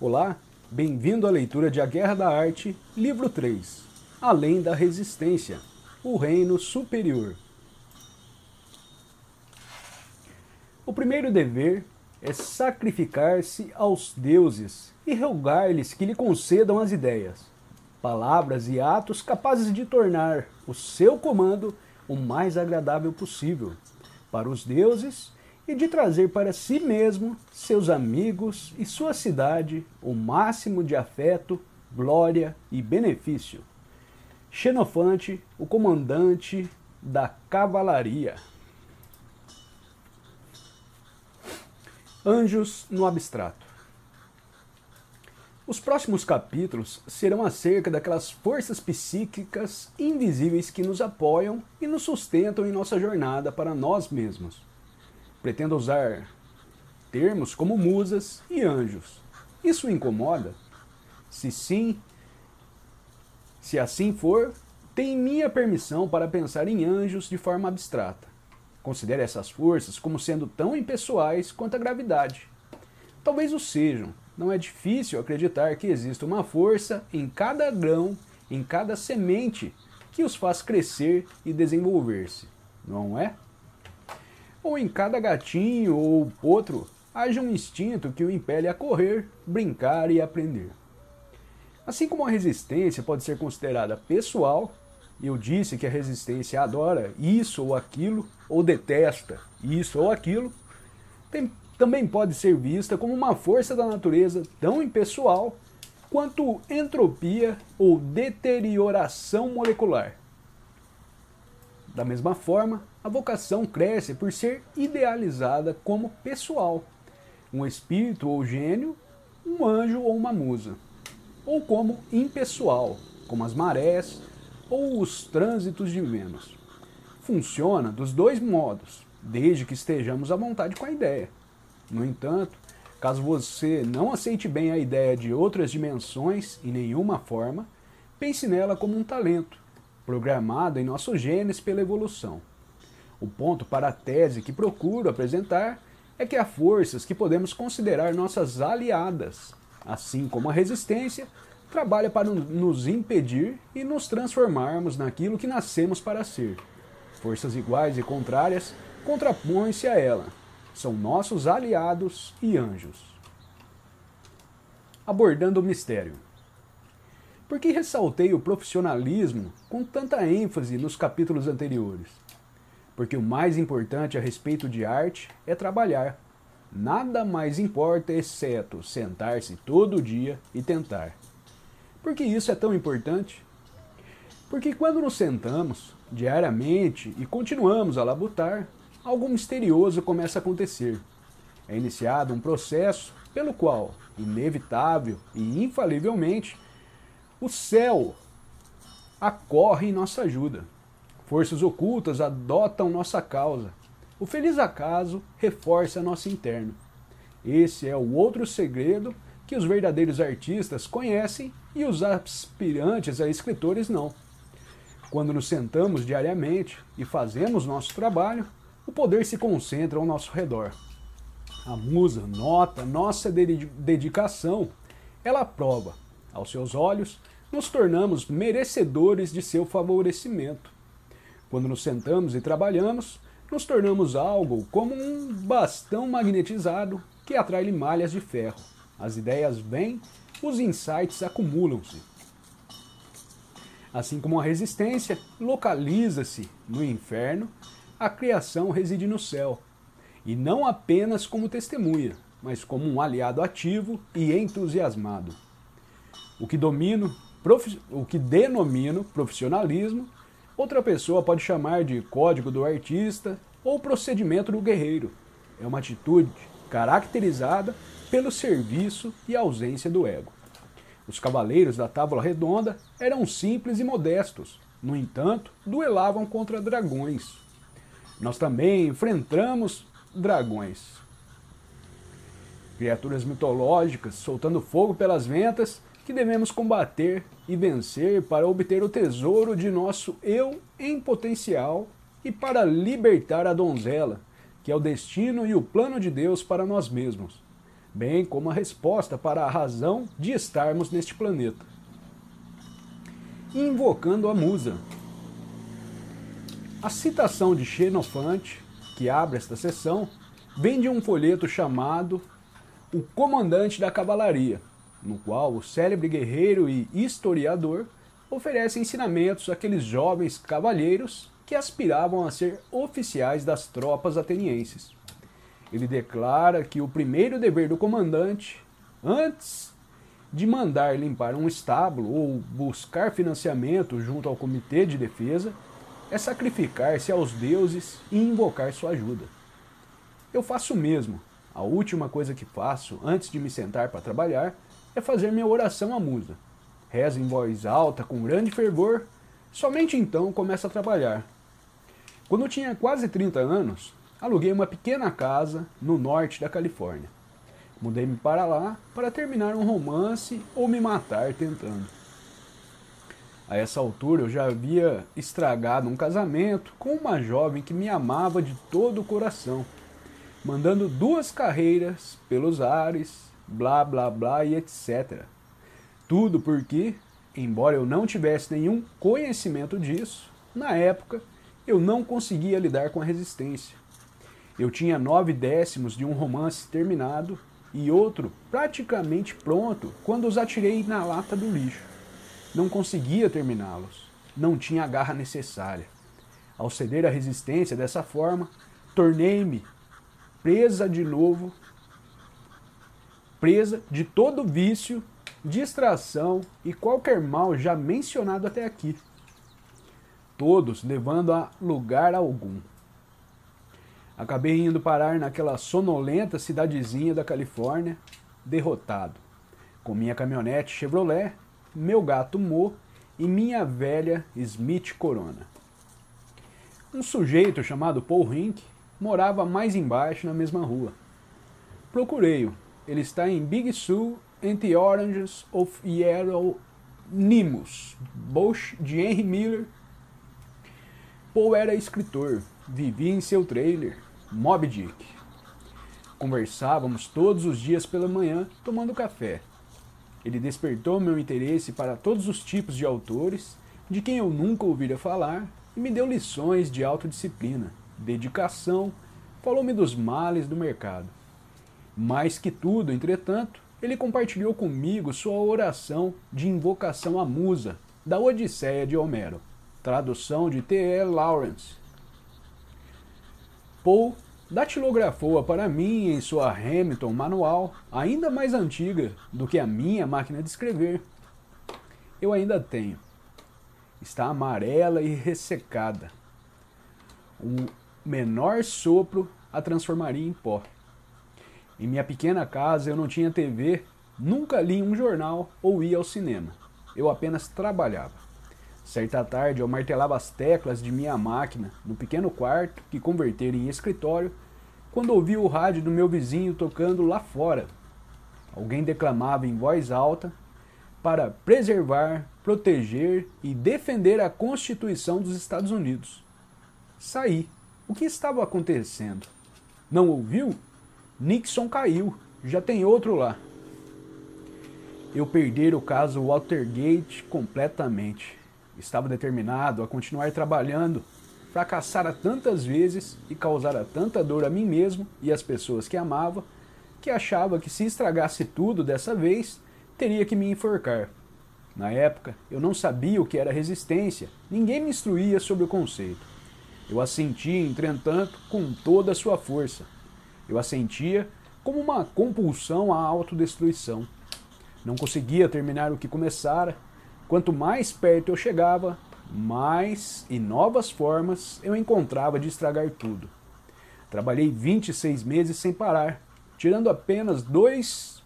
Olá, bem-vindo à leitura de A Guerra da Arte, livro 3, Além da Resistência, o Reino Superior. O primeiro dever é sacrificar-se aos deuses e rogar-lhes que lhe concedam as ideias, palavras e atos capazes de tornar o seu comando o mais agradável possível para os deuses e de trazer para si mesmo, seus amigos e sua cidade o máximo de afeto, glória e benefício. Xenofante, o comandante da cavalaria. Anjos no abstrato. Os próximos capítulos serão acerca daquelas forças psíquicas invisíveis que nos apoiam e nos sustentam em nossa jornada para nós mesmos. Pretendo usar termos como musas e anjos. Isso incomoda? Se sim, se assim for, tem minha permissão para pensar em anjos de forma abstrata. Considere essas forças como sendo tão impessoais quanto a gravidade. Talvez o sejam, não é difícil acreditar que existe uma força em cada grão, em cada semente, que os faz crescer e desenvolver-se, não é? Ou em cada gatinho ou potro haja um instinto que o impele a correr, brincar e aprender. Assim como a resistência pode ser considerada pessoal, eu disse que a resistência adora isso ou aquilo, ou detesta isso ou aquilo, tem também pode ser vista como uma força da natureza tão impessoal quanto entropia ou deterioração molecular. Da mesma forma, a vocação cresce por ser idealizada como pessoal, um espírito ou gênio, um anjo ou uma musa, ou como impessoal, como as marés ou os trânsitos de Vênus. Funciona dos dois modos, desde que estejamos à vontade com a ideia. No entanto, caso você não aceite bem a ideia de outras dimensões em nenhuma forma, pense nela como um talento, programado em nosso genes pela evolução. O ponto para a tese que procuro apresentar é que há forças que podemos considerar nossas aliadas, assim como a resistência trabalha para nos impedir e nos transformarmos naquilo que nascemos para ser. Forças iguais e contrárias contrapõem-se a ela, são nossos aliados e anjos. Abordando o mistério. Por que ressaltei o profissionalismo com tanta ênfase nos capítulos anteriores? Porque o mais importante a respeito de arte é trabalhar. Nada mais importa exceto sentar-se todo dia e tentar. Por que isso é tão importante? Porque quando nos sentamos diariamente e continuamos a labutar, algo misterioso começa a acontecer. É iniciado um processo pelo qual, inevitável e infalivelmente, o céu acorre em nossa ajuda. Forças ocultas adotam nossa causa. O feliz acaso reforça nosso interno. Esse é o outro segredo que os verdadeiros artistas conhecem e os aspirantes a escritores não. Quando nos sentamos diariamente e fazemos nosso trabalho, o poder se concentra ao nosso redor. A musa nota nossa dedicação, ela prova. Aos seus olhos, nos tornamos merecedores de seu favorecimento. Quando nos sentamos e trabalhamos, nos tornamos algo como um bastão magnetizado que atrai malhas de ferro. As ideias vêm, os insights acumulam-se. Assim como a resistência localiza-se no inferno, a criação reside no céu, e não apenas como testemunha, mas como um aliado ativo e entusiasmado. O que domino, o que denomino profissionalismo, outra pessoa pode chamar de código do artista ou procedimento do guerreiro. É uma atitude caracterizada pelo serviço e ausência do ego. Os cavaleiros da Távola Redonda eram simples e modestos, no entanto, duelavam contra dragões, nós também enfrentamos dragões. Criaturas mitológicas soltando fogo pelas ventas que devemos combater e vencer para obter o tesouro de nosso eu em potencial e para libertar a donzela, que é o destino e o plano de Deus para nós mesmos. bem como a resposta para a razão de estarmos neste planeta. Invocando a musa. A citação de Xenofante, que abre esta sessão, vem de um folheto chamado O Comandante da Cavalaria, no qual o célebre guerreiro e historiador oferece ensinamentos àqueles jovens cavalheiros que aspiravam a ser oficiais das tropas atenienses. Ele declara que o primeiro dever do comandante, antes de mandar limpar um estábulo ou buscar financiamento junto ao comitê de defesa, é sacrificar-se aos deuses e invocar sua ajuda. Eu faço o mesmo. A última coisa que faço antes de me sentar para trabalhar é fazer minha oração à musa. Rezo em voz alta, com grande fervor, somente então começo a trabalhar. Quando eu tinha quase 30 anos, aluguei uma pequena casa no norte da Califórnia. Mudei-me para lá para terminar um romance ou me matar tentando. A essa altura eu já havia estragado um casamento com uma jovem que me amava de todo o coração, mandando duas carreiras pelos ares, blá blá blá e etc. Tudo porque, embora eu não tivesse nenhum conhecimento disso, na época eu não conseguia lidar com a resistência. Eu tinha nove décimos de um romance terminado e outro praticamente pronto quando os atirei na lata do lixo. Não conseguia terminá-los, não tinha a garra necessária. Ao ceder à resistência dessa forma, tornei-me presa de novo, presa de todo vício, distração e qualquer mal já mencionado até aqui. Todos levando a lugar algum. Acabei indo parar naquela sonolenta cidadezinha da Califórnia, derrotado, com minha caminhonete Chevrolet, meu gato Mo e minha velha Smith Corona. Um sujeito chamado Paul Rink morava mais embaixo na mesma rua. Procurei-o. Ele está em Big Sur and the Oranges of Yellow Nimus, Bush de Henry Miller. Paul era escritor, vivia em seu trailer, Mob Dick. Conversávamos todos os dias pela manhã, tomando café. Ele despertou meu interesse para todos os tipos de autores, de quem eu nunca ouvira falar, e me deu lições de autodisciplina, dedicação, falou-me dos males do mercado. Mais que tudo, entretanto, ele compartilhou comigo sua oração de invocação à musa da Odisseia de Homero, tradução de T.E. Lawrence, Paul datilografou-a para mim em sua Hamilton manual, ainda mais antiga do que a minha máquina de escrever. Eu ainda tenho. Está amarela e ressecada. O menor sopro a transformaria em pó. Em minha pequena casa eu não tinha TV, nunca li um jornal ou ia ao cinema. Eu apenas trabalhava. Certa tarde eu martelava as teclas de minha máquina no pequeno quarto que convertera em escritório quando ouvi o rádio do meu vizinho tocando lá fora. Alguém declamava em voz alta para preservar, proteger e defender a Constituição dos Estados Unidos. Saí. O que estava acontecendo? Não ouviu? Nixon caiu. Já tem outro lá. Eu perder o caso Watergate completamente. Estava determinado a continuar trabalhando, fracassara tantas vezes e causara tanta dor a mim mesmo e às pessoas que amava, que achava que se estragasse tudo dessa vez, teria que me enforcar. Na época, eu não sabia o que era resistência, ninguém me instruía sobre o conceito. Eu assentia, entretanto, com toda a sua força. Eu assentia como uma compulsão à autodestruição. Não conseguia terminar o que começara, Quanto mais perto eu chegava, mais e novas formas eu encontrava de estragar tudo. Trabalhei 26 meses sem parar, tirando apenas dois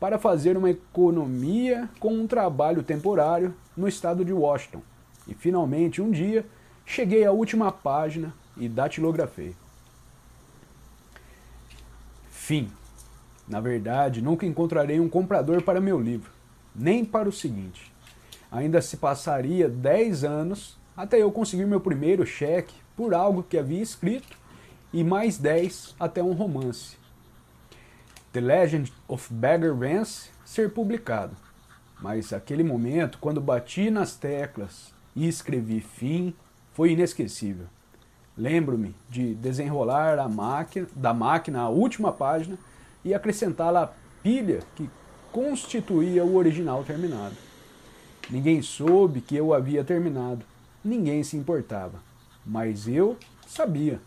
para fazer uma economia com um trabalho temporário no estado de Washington. E finalmente, um dia, cheguei à última página e datilografei. Fim. Na verdade, nunca encontrarei um comprador para meu livro nem para o seguinte. Ainda se passaria 10 anos até eu conseguir meu primeiro cheque por algo que havia escrito e mais 10 até um romance. The Legend of Bagger Vance ser publicado. Mas aquele momento, quando bati nas teclas e escrevi fim, foi inesquecível. Lembro-me de desenrolar a máquina, da máquina a última página e acrescentá-la à pilha que constituía o original terminado. Ninguém soube que eu havia terminado, ninguém se importava. Mas eu sabia.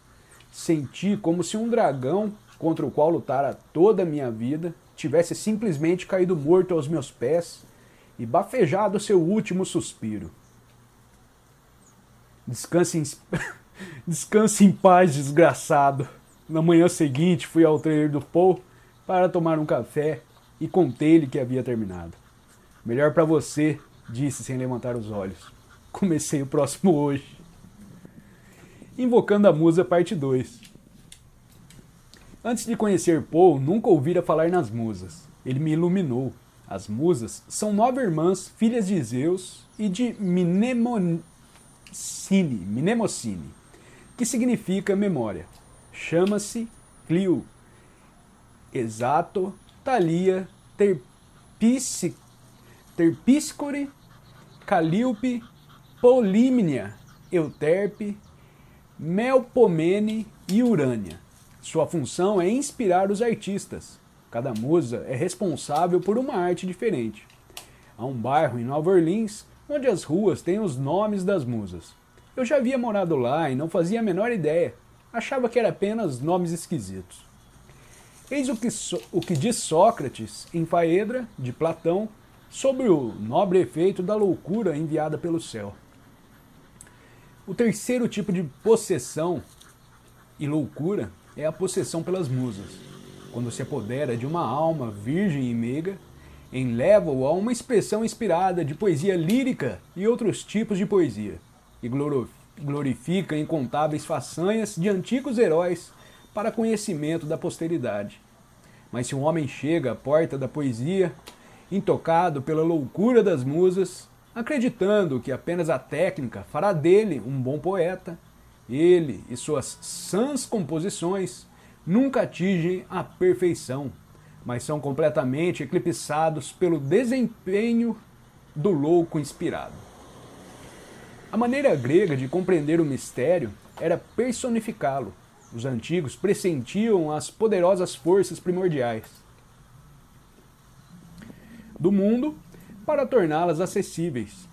Senti como se um dragão contra o qual lutara toda a minha vida tivesse simplesmente caído morto aos meus pés e bafejado seu último suspiro. Descanse em, Descanse em paz, desgraçado. Na manhã seguinte fui ao trailer do Paul para tomar um café e contei-lhe que havia terminado. Melhor para você, disse sem levantar os olhos. Comecei o próximo hoje. Invocando a Musa, parte 2. Antes de conhecer Paul, nunca ouvira falar nas musas. Ele me iluminou. As musas são nove irmãs, filhas de Zeus e de Mnemocine que significa memória. Chama-se Clio. Exato, Thalia, Terpíscore, Calíope, Polímnia, Euterpe, Melpomene e Urânia. Sua função é inspirar os artistas. Cada musa é responsável por uma arte diferente. Há um bairro em Nova Orleans onde as ruas têm os nomes das musas. Eu já havia morado lá e não fazia a menor ideia. Achava que era apenas nomes esquisitos. Eis o que, so o que diz Sócrates em Faedra, de Platão, sobre o nobre efeito da loucura enviada pelo céu. O terceiro tipo de possessão e loucura é a possessão pelas musas, quando se apodera de uma alma virgem e meiga, enleva-o a uma expressão inspirada de poesia lírica e outros tipos de poesia e glorifica incontáveis façanhas de antigos heróis para conhecimento da posteridade. Mas se um homem chega à porta da poesia, intocado pela loucura das musas, acreditando que apenas a técnica fará dele um bom poeta, ele e suas sãs composições nunca atingem a perfeição, mas são completamente eclipsados pelo desempenho do louco inspirado. A maneira grega de compreender o mistério era personificá-lo. Os antigos pressentiam as poderosas forças primordiais do mundo para torná-las acessíveis.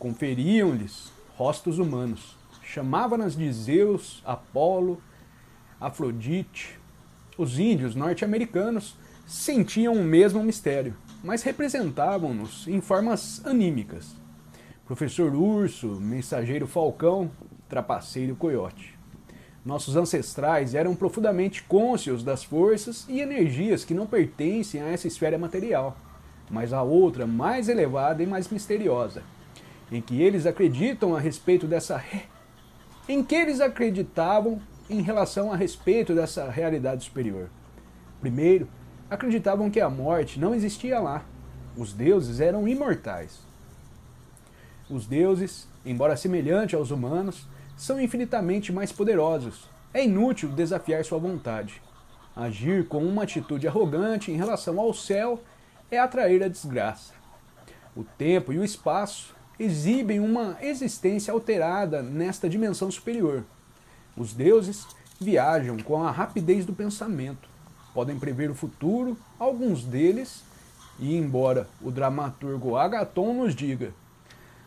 Conferiam-lhes rostos humanos. Chamavam-nas de Zeus, Apolo, Afrodite. Os índios norte-americanos sentiam o mesmo mistério, mas representavam-nos em formas anímicas Professor Urso, Mensageiro Falcão, Trapaceiro Coiote. Nossos ancestrais eram profundamente cônscios das forças e energias que não pertencem a essa esfera material, mas a outra mais elevada e mais misteriosa, em que eles acreditam a respeito dessa em que eles acreditavam em relação a respeito dessa realidade superior. Primeiro, acreditavam que a morte não existia lá. Os deuses eram imortais. Os deuses, embora semelhantes aos humanos, são infinitamente mais poderosos. É inútil desafiar sua vontade. Agir com uma atitude arrogante em relação ao céu é atrair a desgraça. O tempo e o espaço exibem uma existência alterada nesta dimensão superior. Os deuses viajam com a rapidez do pensamento. Podem prever o futuro, alguns deles, e embora o dramaturgo Agaton nos diga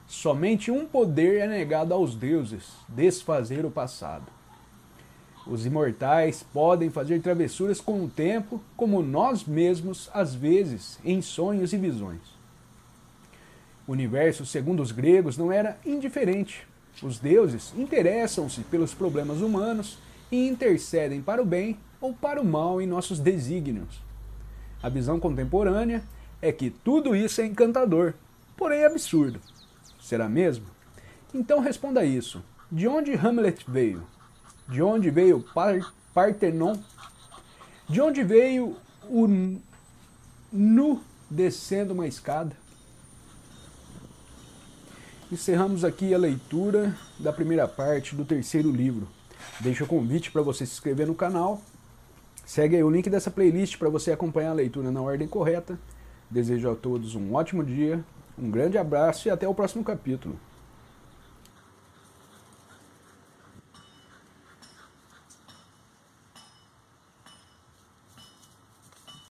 Somente um poder é negado aos deuses: desfazer o passado. Os imortais podem fazer travessuras com o tempo, como nós mesmos, às vezes, em sonhos e visões. O universo, segundo os gregos, não era indiferente. Os deuses interessam-se pelos problemas humanos e intercedem para o bem ou para o mal em nossos desígnios. A visão contemporânea é que tudo isso é encantador, porém absurdo. Será mesmo? Então responda isso. De onde Hamlet veio? De onde veio Par Partenon? De onde veio o nu descendo uma escada? Encerramos aqui a leitura da primeira parte do terceiro livro. Deixo o convite para você se inscrever no canal, Segue o link dessa playlist para você acompanhar a leitura na ordem correta. Desejo a todos um ótimo dia, um grande abraço e até o próximo capítulo.